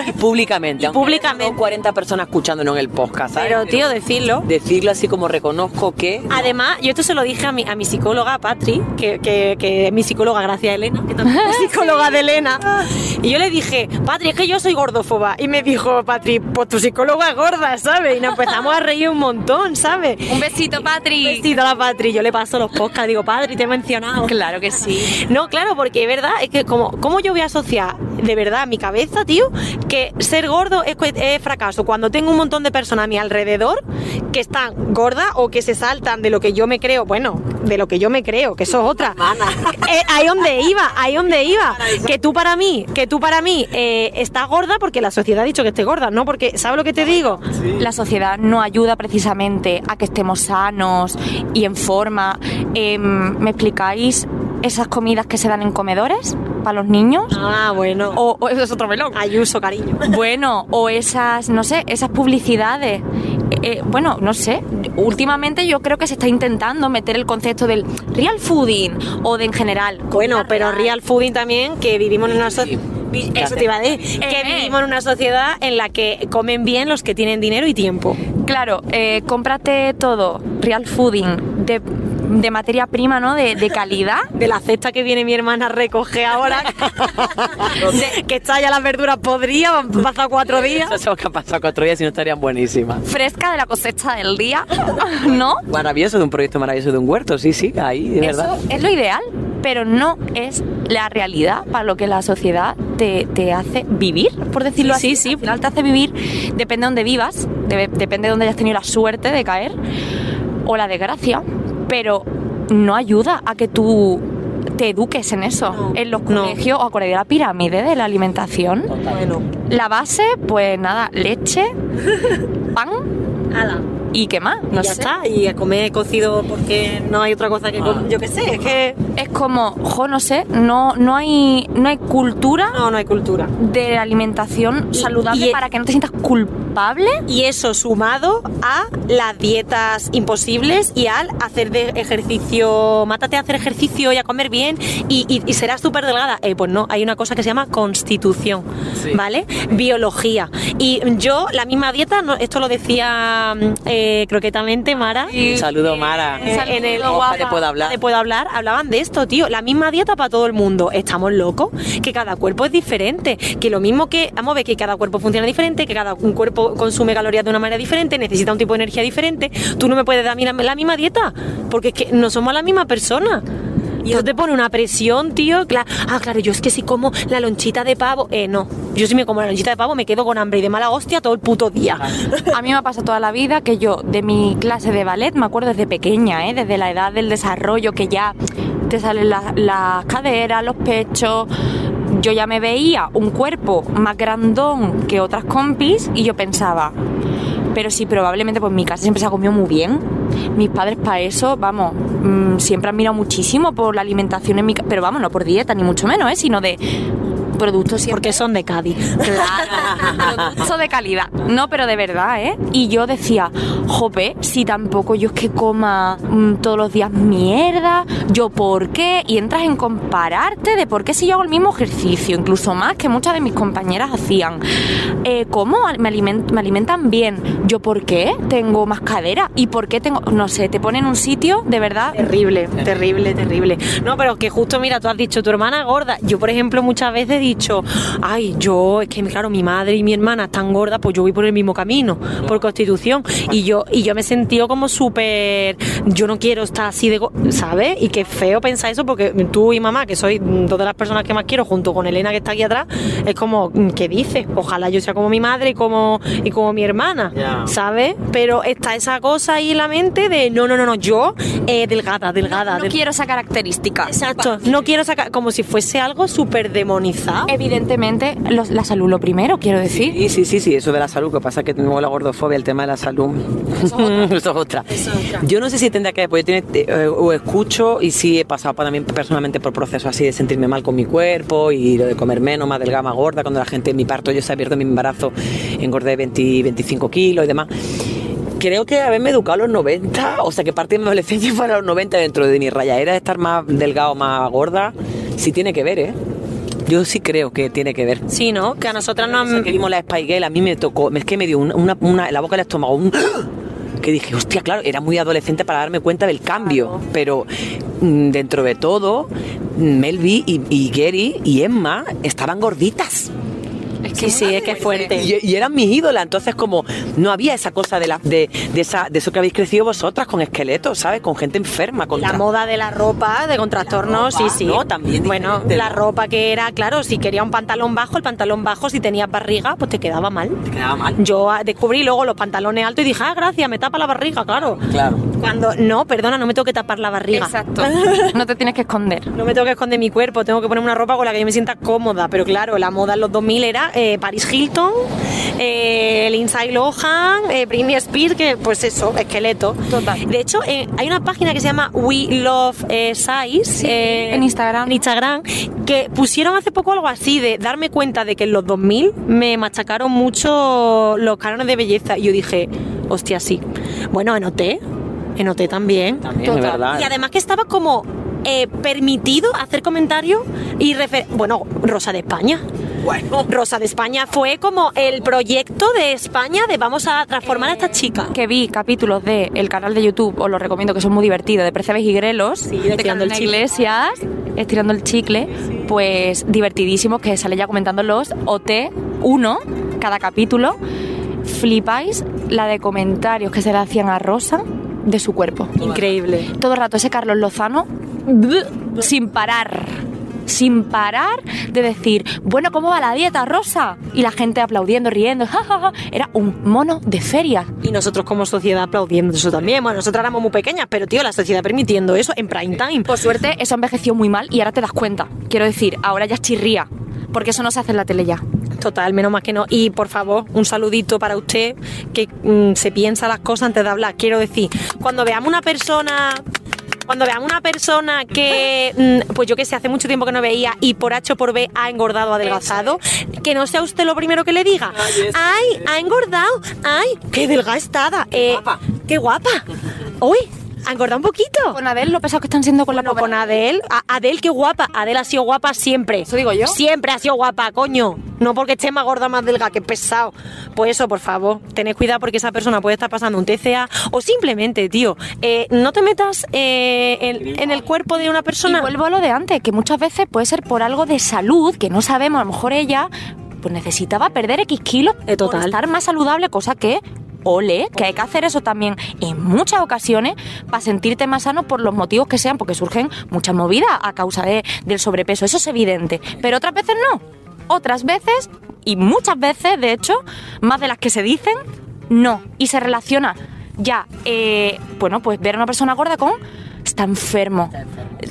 Y públicamente, Y aunque públicamente. haya 40 personas escuchándonos en el podcast, ¿sabes? Pero, tío, decirlo. Decirlo así como reconozco que... Además, yo esto se lo dije a mi, a mi psicóloga, Patri, que, que, que es mi psicóloga, gracias a Elena, que también es psicóloga de Elena. Y yo le dije, Patri, es que yo soy gordófoba. Y me dijo, Patri, pues tu psicóloga es gorda, ¿sabes? Y nos empezamos a reír un montón, ¿sabes? Un besito, Patri. Besito a la Patri. Yo le paso los podcasts, digo, Patri, te he mencionado. Claro que sí. No, claro, porque es verdad, es que como, ¿cómo yo voy a asociar de verdad mi cabeza, tío, que ser gordo es fracaso? Cuando tengo un montón de personas a mi alrededor que están gordas o que se saltan de lo que yo me creo, bueno, de lo que yo me creo, que eso es otra. Eh, ahí donde iba, ahí donde iba. Que tú para mí, que tú para mí eh, estás gorda porque la sociedad ha dicho que esté gorda, ¿no? Porque, ¿sabes lo que te digo? La sociedad no ayuda precisamente a que estemos sanos y en forma. Em, ¿Me explicáis esas comidas que se dan en comedores para los niños? Ah, bueno. O, o eso es otro melón. Ayuso, cariño. Bueno, o esas, no sé, esas publicidades. Eh, eh, bueno, no sé. Últimamente yo creo que se está intentando meter el concepto del real fooding o de en general. Bueno, pero real fooding también, que vivimos en una sociedad... Eso te iba a decir, que Eh, eh. vivimos en una sociedad en la que comen bien los que tienen dinero y tiempo. Claro, eh, cómprate todo, real fooding, de, de materia prima, ¿no? De, de calidad. De la cesta que viene mi hermana a recoger ahora, de- que está ya las verduras podridas, han pasado cuatro días. Eso es que ha pasado cuatro días y no estarían buenísimas. fresca de la cosecha del día, ¿no? Maravilloso, de un proyecto maravilloso de un huerto, sí, sí, ahí, de verdad. Eso es lo ideal, pero no es la realidad para lo que la sociedad te, te hace vivir, por decirlo Sí, así. sí, sí. Al final te hace vivir, depende de dónde vivas, de- depende de dónde hayas tenido la suerte de caer o la desgracia, pero no ayuda a que tú te eduques en eso, No, en los no. colegios, o acordáis de la pirámide de la alimentación. Bueno, La base, pues nada, leche, pan ala. y qué más, no ya sé. está, y a comer cocido porque no hay otra cosa que comer. Yo qué sé, es que Es como, jo, no sé, no, no hay no hay cultura no, no hay cultura. de alimentación Y- saludable y- para que no te sientas culpable Y eso sumado a las dietas imposibles y al hacer de ejercicio, mátate a hacer ejercicio y a comer bien y, y- y serás súper delgada. Eh, pues no, hay una cosa que se llama constitución, ¿vale? Biología. Y yo, la misma dieta, no- esto lo decía mm, eh, croquetamente Mara. Un saludo, Mara. Eh, en el Ojalá te pueda hablar. te puedo hablar, hablaban de esto, tío. La misma dieta para todo el mundo. Estamos locos, que cada cuerpo es diferente. Que lo mismo que, vamos a ver, que cada cuerpo funciona diferente, que cada un cuerpo consume calorías de una manera diferente, necesita un tipo de energía diferente. Tú no me puedes dar a mí la, misma dieta, porque es que no somos la misma persona. Y eso te pone una presión, tío. Cla- ah, claro, yo es que si como la lonchita de pavo. Eh, no. Yo si me como la lonchita de pavo me quedo con hambre y de mala hostia todo el puto día. A mí me ha pasado toda la vida que yo, de mi clase de ballet, me acuerdo desde pequeña, ¿eh? desde la edad del desarrollo, que ya te salen la- las caderas, los pechos. Yo ya me veía un cuerpo más grandón que otras compis y yo pensaba, pero sí, probablemente pues mi casa siempre se ha comido muy bien. Mis padres para eso, vamos, mm, siempre han mirado muchísimo por la alimentación en mi casa, pero vamos, no por dieta ni mucho menos, ¿eh? sino de productos siempre Porque son de Cádiz. Claro, producto de calidad. No, pero de verdad, ¿eh? Y yo decía, jope, si tampoco yo es que coma mm, todos los días mierda, yo por qué, y entras en compararte de por qué si yo hago el mismo ejercicio, incluso más que muchas de mis compañeras hacían. Eh, ¿Cómo me, aliment- me alimentan bien? ¿Yo por qué tengo más cadera? ¿Y por qué tengo, no sé, te ponen en un sitio de verdad Terrible, terrible, terrible. No, pero que justo, mira, tú has dicho tu hermana gorda. Yo, por ejemplo, muchas veces dicho, ay, yo, es que claro, mi madre y mi hermana están gordas, pues yo voy por el mismo camino, por constitución. Y yo, y yo me he sentido como súper, yo no quiero estar así de, ¿sabes? Y qué feo pensar eso, porque tú y mamá, que soy dos de las personas que más quiero, junto con Elena que está aquí atrás, es como, ¿qué dices? Ojalá yo sea como mi madre y como, y como mi hermana. ¿sabes? Pero está esa cosa ahí en la mente de, no, no, no, no, yo, eh, delgada, delgada. no del- quiero esa característica. Exacto, no quiero sacar, como si fuese algo súper demonizado. Evidentemente, los- la salud lo primero, quiero decir. Sí, sí, sí, sí, eso de la salud, que pasa es que tengo la gordofobia, el tema de la salud. Eso es otra. Yo no sé si tendría que porque tiene, eh, o escucho y sí he pasado pa- también personalmente por procesos así de sentirme mal con mi cuerpo y lo de comer menos, más delgada, más gorda, cuando la gente en mi parto, yo se ha abierto mi embarazo, engordé 20, 25 kilos y demás. Creo que haberme educado a los 90, o sea que parte de mi adolescencia fuera a los 90 dentro de mi rayadera de estar más delgado, más gorda, sí tiene que ver, ¿eh? Yo sí creo que tiene que ver. Sí, ¿no? Que a nosotras no han... que vimos la Spy Girl, a mí me tocó, es que me dio una, una, una- la boca del estómago, un, que dije, hostia, claro, era muy adolescente para darme cuenta del cambio, pero mm, dentro de todo, Melvi y, y Gary y Emma estaban gorditas. Sí, sí, es que es fuerte. Y, y eran mis ídolas, entonces como no había esa cosa de, la, de, de esa, de eso que habéis crecido vosotras, con esqueletos, ¿sabes? Con gente enferma, con La moda de la ropa, de con trastornos, sí, sí. ¿no? También Bueno, diferente, la ropa que era, claro, si quería un pantalón bajo, el pantalón bajo, si tenías barriga, pues te quedaba mal. Te quedaba mal. Yo ah, descubrí luego los pantalones altos y dije, ah, gracias, me tapa la barriga, claro. Claro. Cuando, no, perdona, no me tengo que tapar la barriga. Exacto. No te tienes que esconder. No me tengo que esconder mi cuerpo, tengo que poner una ropa con la que yo me sienta cómoda. Pero claro, la moda en los 2000 era eh, Paris Hilton, eh, Lindsay Lohan, eh, Britney Spears, que pues eso, esqueleto. Total. De hecho, eh, hay una página que se llama We Love eh, Size eh, en Instagram. en Instagram, que pusieron hace poco algo así de darme cuenta de que en los 2000 me machacaron mucho los cánones de belleza. Y yo dije, hostia, sí. Bueno, en OT, en OT también. También, es verdad. Y además que estaba como eh, permitido hacer comentarios y refer bueno, Rosa de España. Bueno. Rosa de España fue como el proyecto de España de vamos a transformar a esta chica. que vi capítulos de el canal de YouTube, os lo recomiendo que son muy divertidos, de Percebes y Grelos, de de Estirando el Carolina Chicle. Iglesias, estirando el chicle, pues divertidísimos, que sale ya comentando los OT1, cada capítulo. Flipáis la de comentarios que se le hacían a Rosa de su cuerpo. Increíble. Todo el rato ese Carlos Lozano, sin parar. Sin parar de decir, bueno, ¿cómo va la dieta, Rosa? Y la gente aplaudiendo, riendo, jajaja. Era un mono de feria. Y nosotros como sociedad aplaudiendo eso también. Bueno, nosotros éramos muy pequeñas, pero tío, la sociedad permitiendo eso en prime time. Por suerte, eso envejeció muy mal y ahora te das cuenta. Quiero decir, ahora ya es chirría. Porque eso no se hace en la tele ya. Total, menos más que no. Y por favor, un saludito para usted que mm, se piensa las cosas antes de hablar. Quiero decir, cuando veamos una persona Cuando vean una persona que, mm, pues yo que sé, hace mucho tiempo que no veía y por H o por B ha engordado o adelgazado, que no sea usted lo primero que le diga. ¡Ay, ha engordado! ¡Ay, qué! ¡Qué guapa. ¡Qué guapa! ¡Uy! ¿Ha engordado un poquito? Con Adel, lo pesados que están siendo con la pobre. con Adel, Adel, qué guapa. Adel ha sido guapa siempre. Eso digo yo. Siempre ha sido guapa, coño. No porque esté más gorda, más delgada, que pesado. Pues eso, por favor, tened cuidado porque esa persona puede estar pasando un TCA o simplemente, tío, eh, no te metas eh, en, en el cuerpo de una Y persona. vuelvo a lo de antes, que muchas veces puede ser por algo de salud, que no sabemos, a lo mejor ella pues necesitaba perder X kilos Eh, total. por estar más saludable, cosa que, ole, que hay que hacer eso también en muchas ocasiones para sentirte más sano por los motivos que sean, porque surgen muchas movidas a causa de- del sobrepeso, eso es evidente, pero otras veces no. Otras veces, y muchas veces, de hecho, más de las que se dicen, no. Y se relaciona ya, eh, bueno, pues ver a una persona gorda con está enfermo.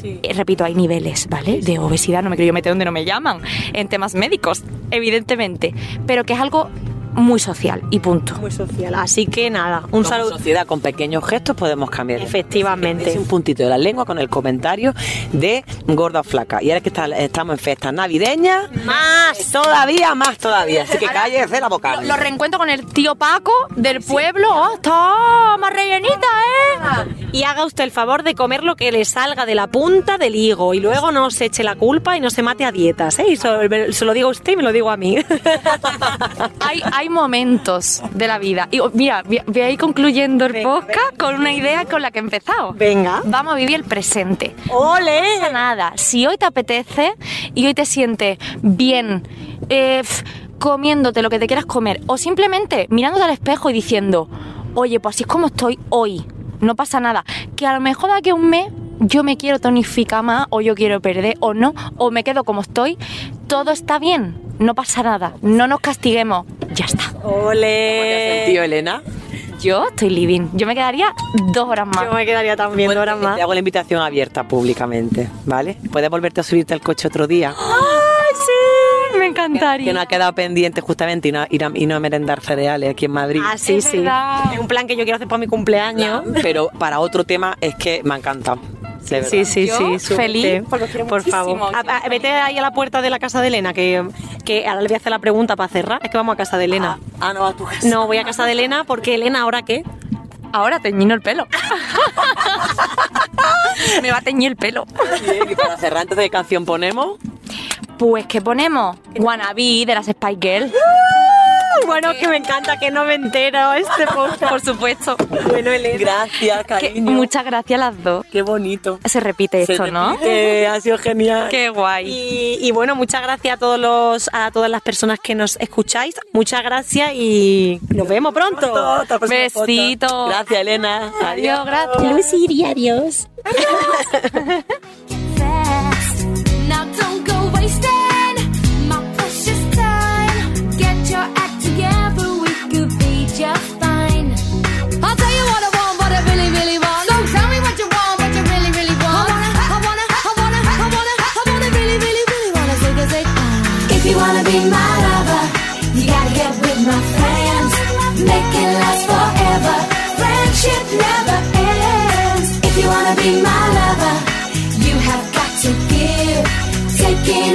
Eh, Repito, hay niveles, ¿vale? De obesidad, no me quiero yo meter donde no me llaman, en temas médicos, evidentemente, pero que es algo muy social y punto. Muy social. Así que nada, un saludo. sociedad con pequeños gestos podemos cambiar. Efectivamente. Es un puntito de la lengua con el comentario de gorda o flaca. Y ahora que está- estamos en fiestas navideñas, más todavía, más todavía. Así que cállese la boca. Lo, lo reencuentro con el tío Paco del pueblo. ¡Oh, está más rellenita, eh! Y haga usted el favor de comer lo que le salga de la punta del higo y luego no se eche la culpa y no se mate a dietas, ¿eh? Y se lo digo a usted y me lo digo a mí. Hay, hay momentos de la vida. Y oh, mira, voy a ir concluyendo el Venga, podcast con una idea con la que he empezado. Venga. Vamos a vivir el presente. ¡Ole! No pasa nada. Si hoy te apetece y hoy te sientes bien, eh, comiéndote lo que te quieras comer, o simplemente mirándote al espejo y diciendo, oye, pues así es como estoy hoy, no pasa nada. Que a lo mejor de aquí a un mes yo me quiero tonificar más, o yo quiero perder, o no, o me quedo como estoy, todo está bien, no pasa nada, no nos castiguemos, ya está. ¡Ole! Tío Elena, Yo estoy living, yo me quedaría dos horas más. Yo me quedaría también dos horas más. te hago la invitación abierta públicamente, ¿vale? Puedes volverte a subirte al coche otro día. ¡Ay, sí! Me encantaría. Que no ha quedado pendiente justamente y no, ir a, y no a merendar cereales aquí en Madrid. Ah, sí, Es sí. verdad. Es un plan que yo quiero hacer para mi cumpleaños. Pero para otro tema es que me ha encantado. Sí, sí, Yo sí. feliz, porque os quiero Por muchísimo. favor. A- a- vete ahí a la puerta de la casa de Elena, que, que ahora le voy a hacer la pregunta para cerrar. Es que vamos a casa de Elena. Ah, no, a tu casa. No, voy a casa de Elena porque Elena, ¿ahora qué? Ahora teñino el pelo. Me va a teñir el pelo. Bien, y para cerrar, antes de qué canción ponemos. Pues que ponemos Wannabe de las Spice Girls. Bueno, que me encanta que no me entero este podcast. Por supuesto. Bueno, Elena. Gracias, Que- cariño. muchas gracias a las dos. Qué bonito. Se repite Se esto, ¿no? repite, ha sido genial. Qué guay. Y, y bueno, muchas gracias a todos los, a todas las personas que nos escucháis. Muchas gracias y nos vemos pronto. Próximo Besito. Gracias, Elena. Adiós. Adiós, gracias. Lucy, adiós. fast. be my lover, you have got to give. Taking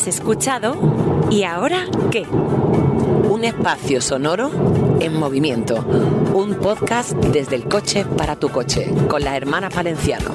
Has escuchado ¿Y ahora qué? Un espacio sonoro en movimiento. Un podcast desde el coche para tu coche, con las hermanas Valenciano.